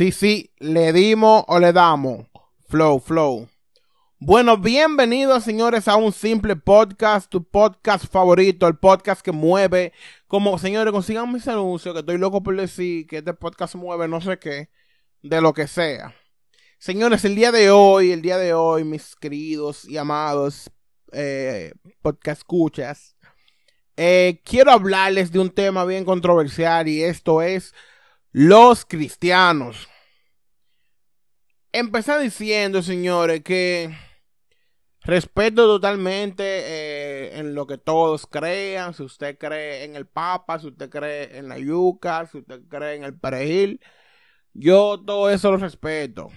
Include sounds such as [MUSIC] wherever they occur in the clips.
Sí, sí, le dimos o le damos. Flow, flow. Bueno, bienvenidos señores a un simple podcast, tu podcast favorito, el podcast que mueve. Como señores, consigan mis anuncios, que estoy loco por decir que este podcast mueve no sé qué, de lo que sea. Señores, el día de hoy, el día de hoy, mis queridos y amados eh, podcast escuchas, eh, quiero hablarles de un tema bien controversial y esto es los cristianos. Empecé diciendo, señores, que respeto totalmente eh, en lo que todos crean. Si usted cree en el Papa, si usted cree en la yuca, si usted cree en el perejil, yo todo eso lo respeto.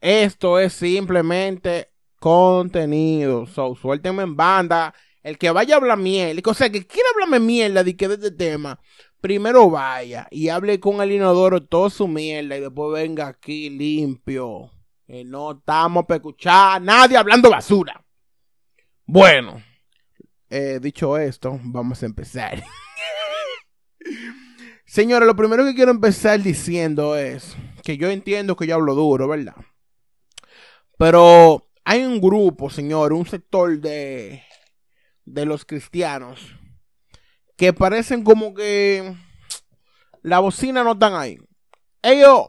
Esto es simplemente contenido. So, suéltenme en banda. El que vaya a hablar miel, o sea, que quiera hablarme mierda de que de este tema, primero vaya y hable con el inodoro todo su mierda y después venga aquí limpio. Que no estamos para escuchar a nadie hablando basura. Bueno, eh, dicho esto, vamos a empezar. [LAUGHS] Señores, lo primero que quiero empezar diciendo es que yo entiendo que yo hablo duro, ¿verdad? Pero hay un grupo, señor, un sector de, de los cristianos que parecen como que la bocina no están ahí. Ellos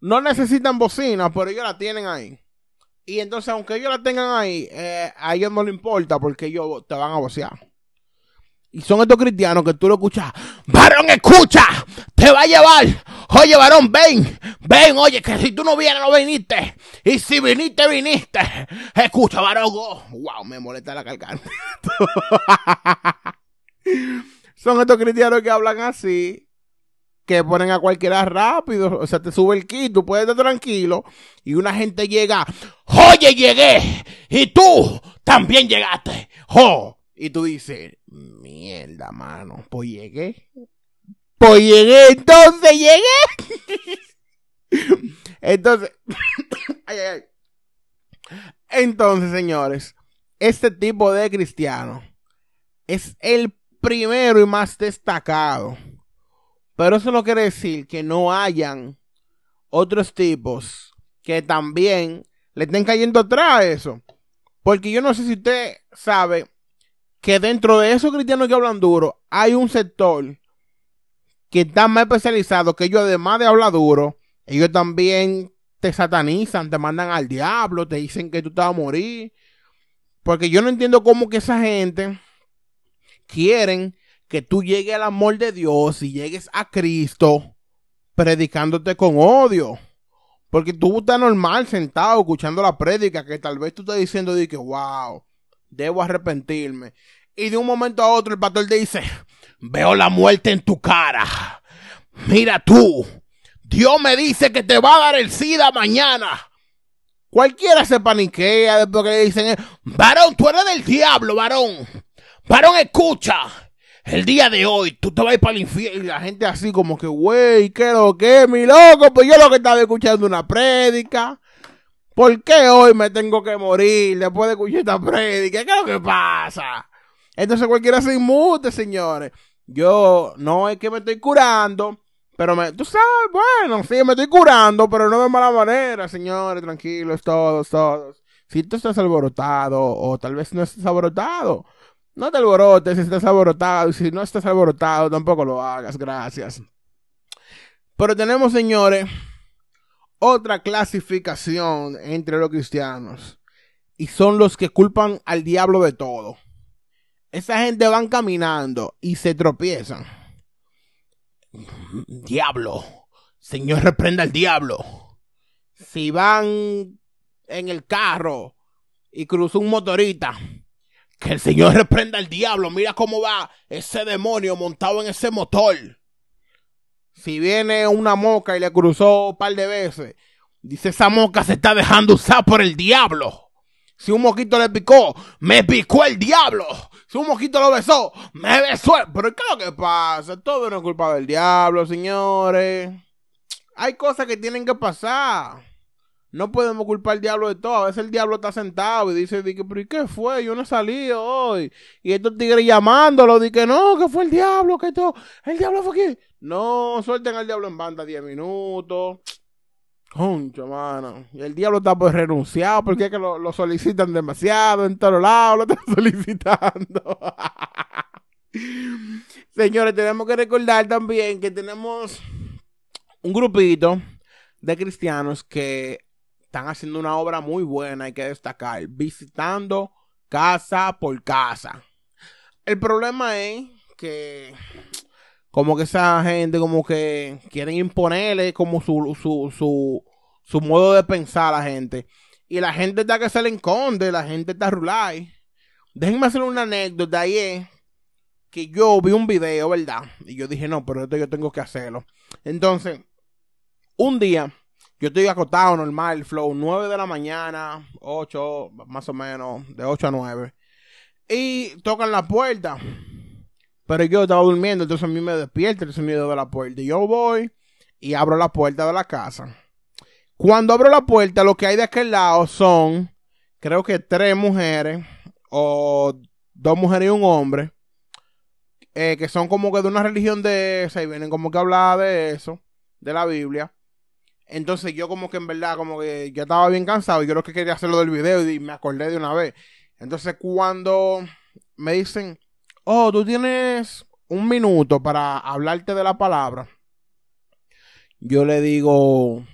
no necesitan bocina, pero ellos la tienen ahí. Y entonces, aunque ellos la tengan ahí, eh, a ellos no les importa porque ellos te van a vocear. Y son estos cristianos que tú lo escuchas. Varón, escucha. Te va a llevar. Oye, varón, ven. Ven, oye, que si tú no vienes, no viniste. Y si viniste, viniste. Escucha, varón. Oh, wow, me molesta la cargar. [LAUGHS] son estos cristianos que hablan así. Que ponen a cualquiera rápido. O sea, te sube el kit, tú puedes estar tranquilo. Y una gente llega. Oye, llegué. Y tú también llegaste. Oh. Y tú dices, mierda, mano, pues llegué. Pues llegué, [LAUGHS] entonces [COUGHS] llegué. entonces, entonces, señores, este tipo de cristiano es el primero y más destacado. Pero eso no quiere decir que no hayan otros tipos que también le estén cayendo atrás a eso. Porque yo no sé si usted sabe que dentro de esos cristianos que hablan duro, hay un sector que está más especializado, que ellos además de hablar duro, ellos también te satanizan, te mandan al diablo, te dicen que tú te vas a morir. Porque yo no entiendo cómo que esa gente quieren que tú llegues al amor de Dios y llegues a Cristo predicándote con odio. Porque tú estás normal sentado escuchando la prédica que tal vez tú estás diciendo de que wow, debo arrepentirme. Y de un momento a otro el pastor dice, veo la muerte en tu cara. Mira tú, Dios me dice que te va a dar el SIDA mañana. Cualquiera se paniquea después que le dicen, varón, tú eres del diablo, varón. Varón, escucha. El día de hoy tú te vas a ir para el infierno y la gente así como que, güey, ¿qué lo que, mi loco? Pues yo lo que estaba escuchando una prédica. ¿Por qué hoy me tengo que morir después de escuchar esta prédica? ¿Qué es lo que pasa? Entonces cualquiera se inmute, señores. Yo no es que me estoy curando, pero me, tú sabes, bueno, sí, me estoy curando, pero no de mala manera, señores, tranquilos, todos, todos. Si tú estás alborotado, o tal vez no estás alborotado, no te alborotes si estás alborotado, y si no estás alborotado, tampoco lo hagas, gracias. Pero tenemos, señores, otra clasificación entre los cristianos. Y son los que culpan al diablo de todo. Esa gente van caminando y se tropiezan. Diablo. Señor, reprenda al diablo. Si van en el carro y cruzó un motorista, que el Señor reprenda al diablo. Mira cómo va ese demonio montado en ese motor. Si viene una moca y le cruzó un par de veces, dice esa moca se está dejando usar por el diablo. Si un mosquito le picó, me picó el diablo. Si un mosquito lo besó, me besó. Pero ¿qué es lo que pasa? Todo no es culpa del diablo, señores. Hay cosas que tienen que pasar. No podemos culpar al diablo de todo. A veces el diablo está sentado y dice, pero ¿y qué fue? Yo no salí hoy. Y estos tigres llamándolo, di que no, que fue el diablo, que todo. El diablo fue aquí. No, suelten al diablo en banda 10 minutos. Concho, mano. Y el diablo está por renunciar porque es que lo, lo solicitan demasiado en todos lados, lo están [LAUGHS] solicitando. [LAUGHS] Señores, tenemos que recordar también que tenemos un grupito de cristianos que están haciendo una obra muy buena, hay que destacar, visitando casa por casa. El problema es que como que esa gente como que quieren imponerle como su, su, su, su modo de pensar a la gente. Y la gente está que se le enconde, la gente está rulay. Déjenme hacer una anécdota ahí es que yo vi un video, ¿verdad? Y yo dije, no, pero esto yo tengo que hacerlo. Entonces, un día yo estoy acostado normal, flow, 9 de la mañana, 8, más o menos, de 8 a 9. Y tocan la puerta. Pero yo estaba durmiendo, entonces a mí me despierta el sonido de la puerta. Y yo voy y abro la puerta de la casa. Cuando abro la puerta, lo que hay de aquel lado son, creo que tres mujeres, o dos mujeres y un hombre, eh, que son como que de una religión de esa, y vienen como que a hablar de eso, de la Biblia. Entonces yo como que en verdad, como que ya estaba bien cansado y yo lo que quería hacerlo del video y me acordé de una vez. Entonces cuando me dicen, oh, tú tienes un minuto para hablarte de la palabra, yo le digo,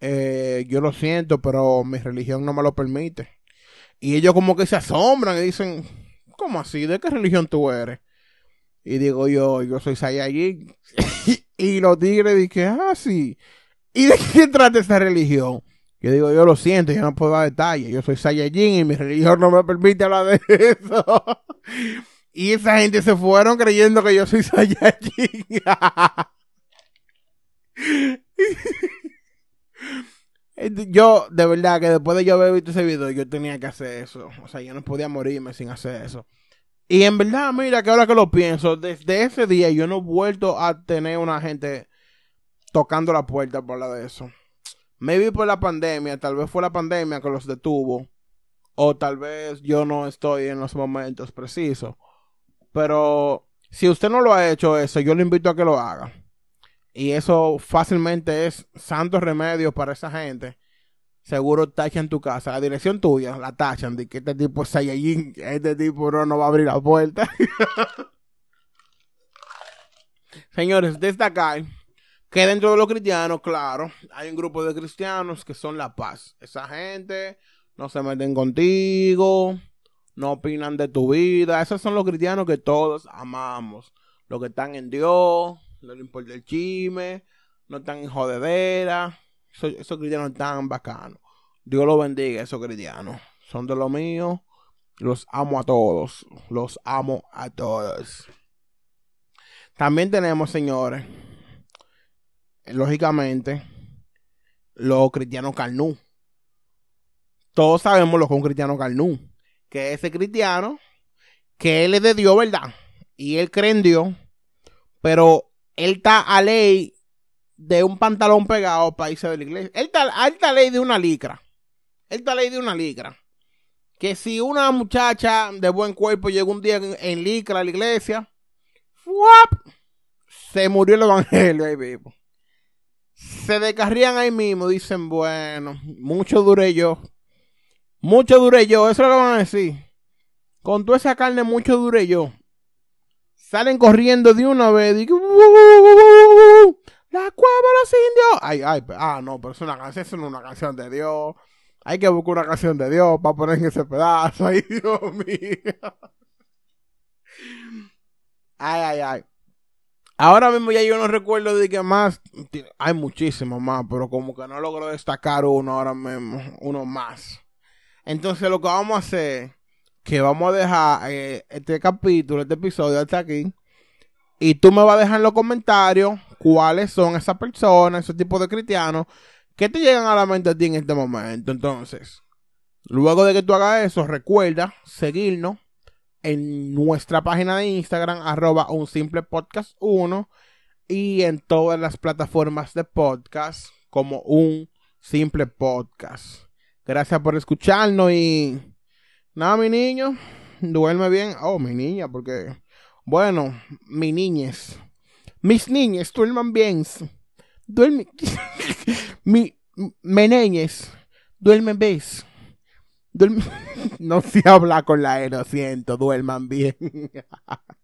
eh, yo lo siento, pero mi religión no me lo permite. Y ellos como que se asombran y dicen, ¿cómo así? ¿De qué religión tú eres? Y digo yo, yo soy Saiyajin. [COUGHS] y los tigres dicen, ah, sí. ¿Y de qué trata esa religión? Yo digo, yo lo siento, yo no puedo dar detalles. Yo soy Saiyajin y mi religión no me permite hablar de eso. [LAUGHS] y esa gente se fueron creyendo que yo soy Saiyajin. [LAUGHS] yo, de verdad, que después de yo haber visto ese video, yo tenía que hacer eso. O sea, yo no podía morirme sin hacer eso. Y en verdad, mira, que ahora que lo pienso, desde ese día yo no he vuelto a tener una gente tocando la puerta por la de eso. Maybe por la pandemia, tal vez fue la pandemia que los detuvo. O tal vez yo no estoy en los momentos precisos. Pero si usted no lo ha hecho eso, yo le invito a que lo haga. Y eso fácilmente es santo remedio para esa gente. Seguro tachan tu casa. La dirección tuya la tachan de que este tipo es Saiyajin. Este tipo no, no va a abrir la puerta. [LAUGHS] Señores, destacar que dentro de los cristianos, claro, hay un grupo de cristianos que son la paz. Esa gente no se meten contigo, no opinan de tu vida. Esos son los cristianos que todos amamos. Los que están en Dios, no le importa el chisme, no están en jodedera. Esos, cristianos están bacanos. Dios los bendiga, esos cristianos. Son de lo mío. Los amo a todos. Los amo a todos. También tenemos, señores, lógicamente, los cristianos carnú. Todos sabemos lo que es un cristiano carnú. Que ese cristiano, que él es de Dios, ¿verdad? Y él cree en Dios, pero él está a ley de un pantalón pegado para irse de la iglesia. Él está, a ley de una licra. Él está a ley de una licra. Que si una muchacha de buen cuerpo llegó un día en, licra a la iglesia, se murió el evangelio ahí mismo se descarrían ahí mismo, dicen, bueno, mucho duré yo. Mucho duré yo, eso es lo que van a decir. Con toda esa carne, mucho duré yo. Salen corriendo de una vez. Y, la cueva de los indios. Ay, ay, ah, no, pero es una canción, es una canción de Dios. Hay que buscar una canción de Dios para poner en ese pedazo. [LAUGHS] Ay, Dios mío. Ay, ay, ay. Ahora mismo ya yo no recuerdo de que más. Hay muchísimos más, pero como que no logro destacar uno ahora mismo. Uno más. Entonces lo que vamos a hacer. Que vamos a dejar eh, este capítulo, este episodio hasta aquí. Y tú me vas a dejar en los comentarios cuáles son esas personas, ese tipo de cristianos que te llegan a la mente a ti en este momento. Entonces, luego de que tú hagas eso, recuerda seguirnos en nuestra página de Instagram, arroba un simple podcast 1 y en todas las plataformas de podcast como un simple podcast. Gracias por escucharnos y nada, mi niño, duerme bien. Oh, mi niña, porque, bueno, mi niñez. Mis niñas, duerman bien. Duermen. [LAUGHS] Mi, meneñes, duermen ves. Duermen... [LAUGHS] no se habla con la E, lo siento, duerman bien. [LAUGHS]